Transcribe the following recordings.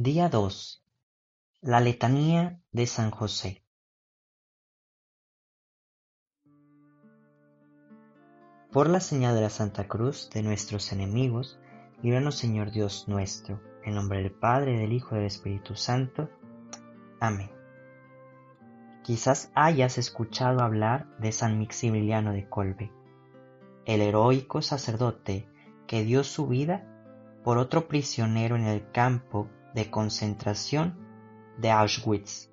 Día 2. La letanía de San José. Por la señal de la Santa Cruz de nuestros enemigos, líbranos Señor Dios nuestro, en nombre del Padre, del Hijo y del Espíritu Santo. Amén. Quizás hayas escuchado hablar de San Maximiliano de Colbe, el heroico sacerdote que dio su vida por otro prisionero en el campo de concentración de Auschwitz.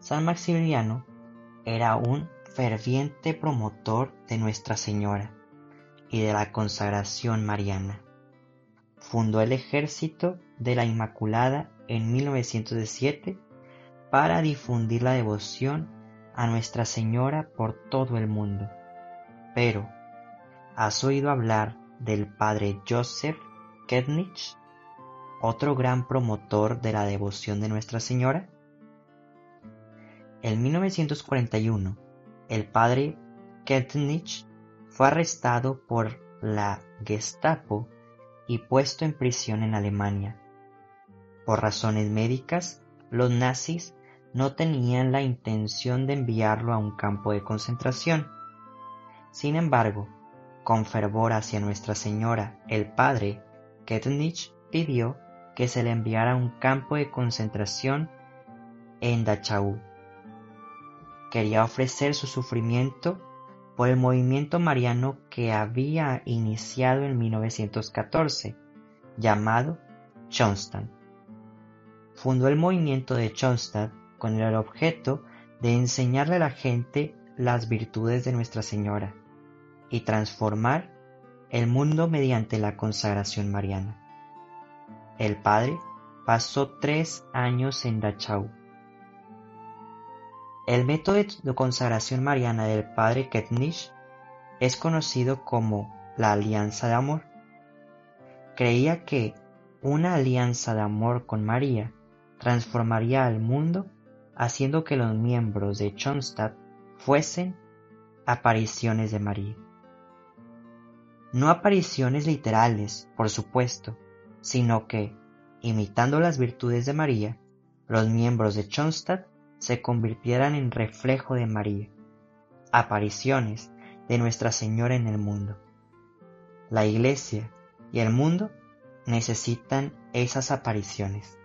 San Maximiliano era un ferviente promotor de Nuestra Señora y de la consagración mariana. Fundó el Ejército de la Inmaculada en 1907 para difundir la devoción a Nuestra Señora por todo el mundo. Pero, ¿has oído hablar del padre Joseph Ketnich? Otro gran promotor de la devoción de Nuestra Señora? En 1941, el padre Ketnich fue arrestado por la Gestapo y puesto en prisión en Alemania. Por razones médicas, los nazis no tenían la intención de enviarlo a un campo de concentración. Sin embargo, con fervor hacia Nuestra Señora, el padre Ketnich pidió que se le enviara a un campo de concentración en Dachau. Quería ofrecer su sufrimiento por el movimiento mariano que había iniciado en 1914, llamado Schoenstatt. Fundó el movimiento de Schoenstatt con el objeto de enseñarle a la gente las virtudes de Nuestra Señora y transformar el mundo mediante la consagración mariana. El padre pasó tres años en Dachau. El método de consagración mariana del padre Ketnich es conocido como la alianza de amor. Creía que una alianza de amor con María transformaría al mundo haciendo que los miembros de Schoenstatt fuesen apariciones de María. No apariciones literales, por supuesto, sino que, imitando las virtudes de María, los miembros de Schoenstatt se convirtieran en reflejo de María, apariciones de Nuestra Señora en el mundo. La Iglesia y el mundo necesitan esas apariciones.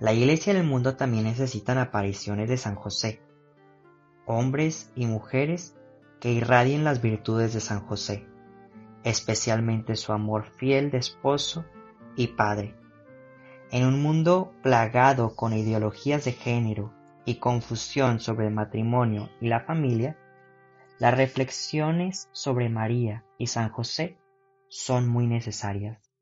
La Iglesia y el mundo también necesitan apariciones de San José, hombres y mujeres que irradien las virtudes de San José especialmente su amor fiel de esposo y padre. En un mundo plagado con ideologías de género y confusión sobre el matrimonio y la familia, las reflexiones sobre María y San José son muy necesarias.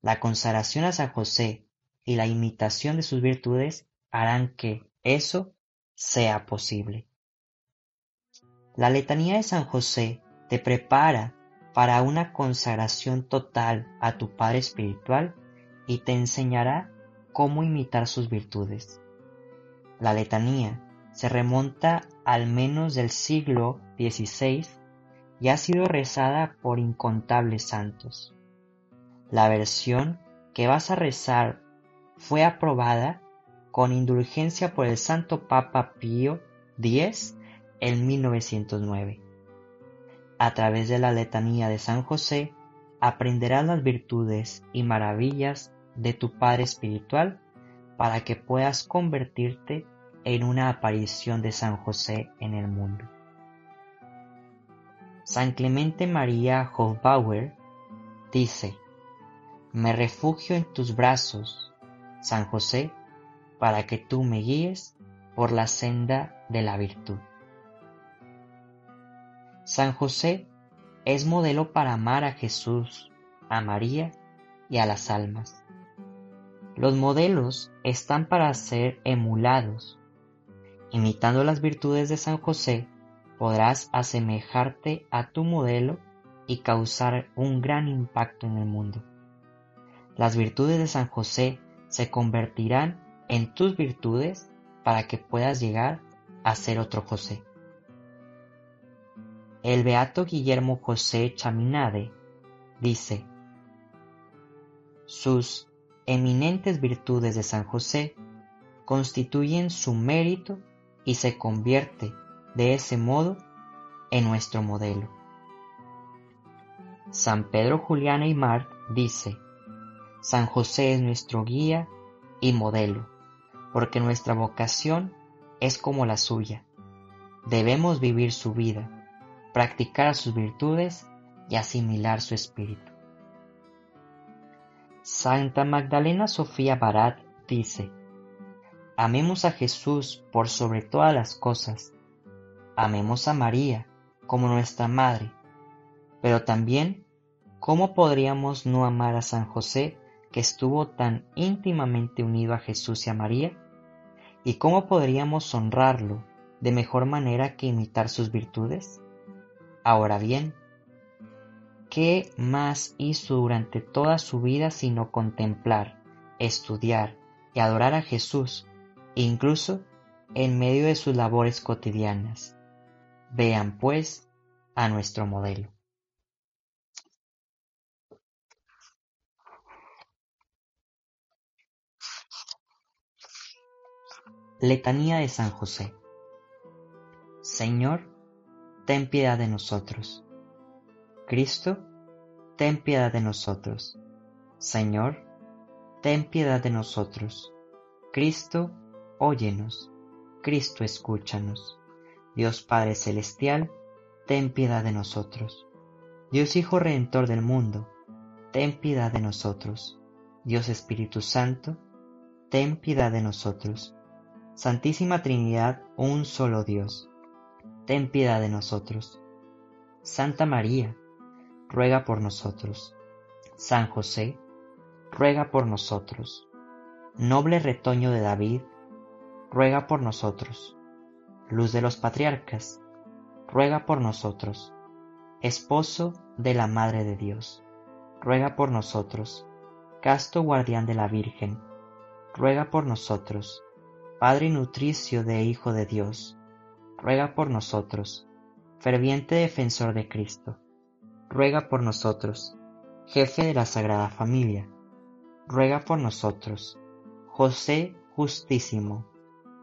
La consagración a San José y la imitación de sus virtudes harán que eso sea posible. La letanía de San José te prepara para una consagración total a tu Padre Espiritual y te enseñará cómo imitar sus virtudes. La letanía se remonta al menos del siglo XVI y ha sido rezada por incontables santos. La versión que vas a rezar fue aprobada con indulgencia por el Santo Papa Pío X en 1909. A través de la letanía de San José aprenderás las virtudes y maravillas de tu Padre Espiritual para que puedas convertirte en una aparición de San José en el mundo. San Clemente María Hofbauer dice, Me refugio en tus brazos, San José, para que tú me guíes por la senda de la virtud. San José es modelo para amar a Jesús, a María y a las almas. Los modelos están para ser emulados. Imitando las virtudes de San José, podrás asemejarte a tu modelo y causar un gran impacto en el mundo. Las virtudes de San José se convertirán en tus virtudes para que puedas llegar a ser otro José. El beato Guillermo José Chaminade dice, sus eminentes virtudes de San José constituyen su mérito y se convierte de ese modo en nuestro modelo. San Pedro Julián Aymar dice, San José es nuestro guía y modelo, porque nuestra vocación es como la suya. Debemos vivir su vida, practicar sus virtudes y asimilar su espíritu. Santa Magdalena Sofía Barat dice, Amemos a Jesús por sobre todas las cosas. Amemos a María como nuestra Madre. Pero también, ¿cómo podríamos no amar a San José que estuvo tan íntimamente unido a Jesús y a María? ¿Y cómo podríamos honrarlo de mejor manera que imitar sus virtudes? Ahora bien, ¿qué más hizo durante toda su vida sino contemplar, estudiar y adorar a Jesús, incluso en medio de sus labores cotidianas? Vean, pues, a nuestro modelo. Letanía de San José. Señor, piedad de nosotros. Cristo, ten piedad de nosotros. Señor, ten piedad de nosotros. Cristo, óyenos. Cristo, escúchanos. Dios Padre Celestial, ten piedad de nosotros. Dios Hijo Redentor del mundo, ten piedad de nosotros. Dios Espíritu Santo, ten piedad de nosotros. Santísima Trinidad, un solo Dios, ten piedad de nosotros. Santa María, ruega por nosotros. San José, ruega por nosotros. Noble retoño de David, ruega por nosotros. Luz de los patriarcas, ruega por nosotros. Esposo de la Madre de Dios, ruega por nosotros. Casto guardián de la Virgen, ruega por nosotros Padre nutricio de Hijo de Dios, ruega por nosotros. Ferviente defensor de Cristo, ruega por nosotros. Jefe de la Sagrada Familia, ruega por nosotros. José Justísimo,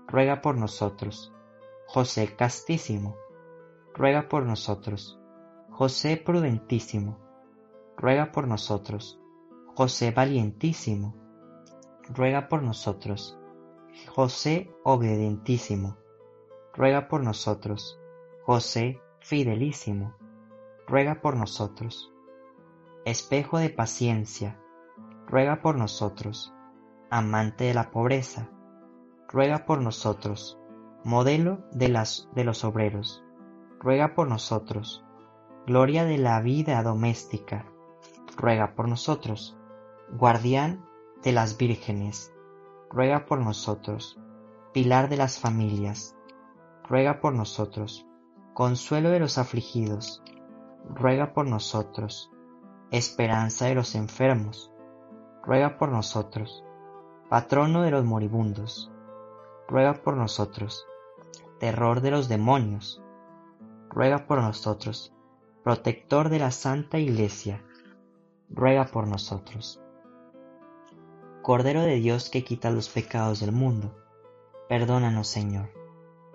ruega por nosotros. José Castísimo, ruega por nosotros. José Prudentísimo, ruega por nosotros. José Valientísimo, ruega por nosotros. José obedientísimo, ruega por nosotros. José fidelísimo, ruega por nosotros. Espejo de paciencia, ruega por nosotros. Amante de la pobreza, ruega por nosotros. Modelo de, las, de los obreros, ruega por nosotros. Gloria de la vida doméstica, ruega por nosotros. Guardián de las vírgenes, ruega por nosotros. Pilar de las familias, ruega por nosotros. Consuelo de los afligidos, ruega por nosotros. Esperanza de los enfermos, ruega por nosotros. Patrono de los moribundos, ruega por nosotros. Terror de los demonios, ruega por nosotros. Protector de la Santa Iglesia, ruega por nosotros. Cordero de Dios que quita los pecados del mundo, perdónanos Señor.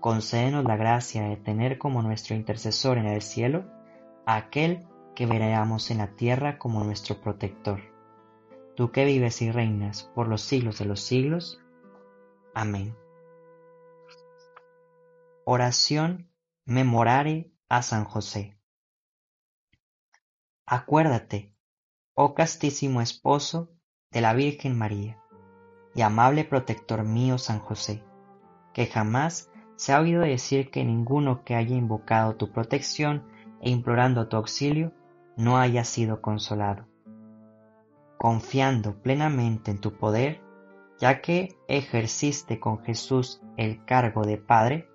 concédenos la gracia de tener como nuestro intercesor en el cielo a aquel que veneramos en la tierra como nuestro protector. Tú que vives y reinas por los siglos de los siglos. Amén. Oración memorare a San José. Acuérdate oh castísimo esposo de la Virgen María, y amable protector mío San José, que jamás se ha oído decir que ninguno que haya invocado tu protección e implorando tu auxilio no haya sido consolado. Confiando plenamente en tu poder, ya que ejerciste con Jesús el cargo de Padre,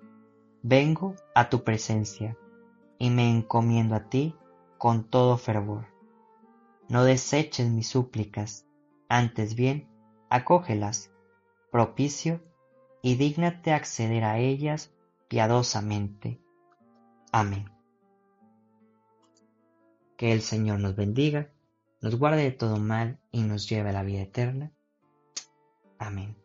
vengo a tu presencia y me encomiendo a ti con todo fervor. No deseches mis súplicas, antes bien, acógelas, propicio, y dígnate acceder a ellas piadosamente. Amén. Que el Señor nos bendiga, nos guarde de todo mal y nos lleve a la vida eterna. Amén.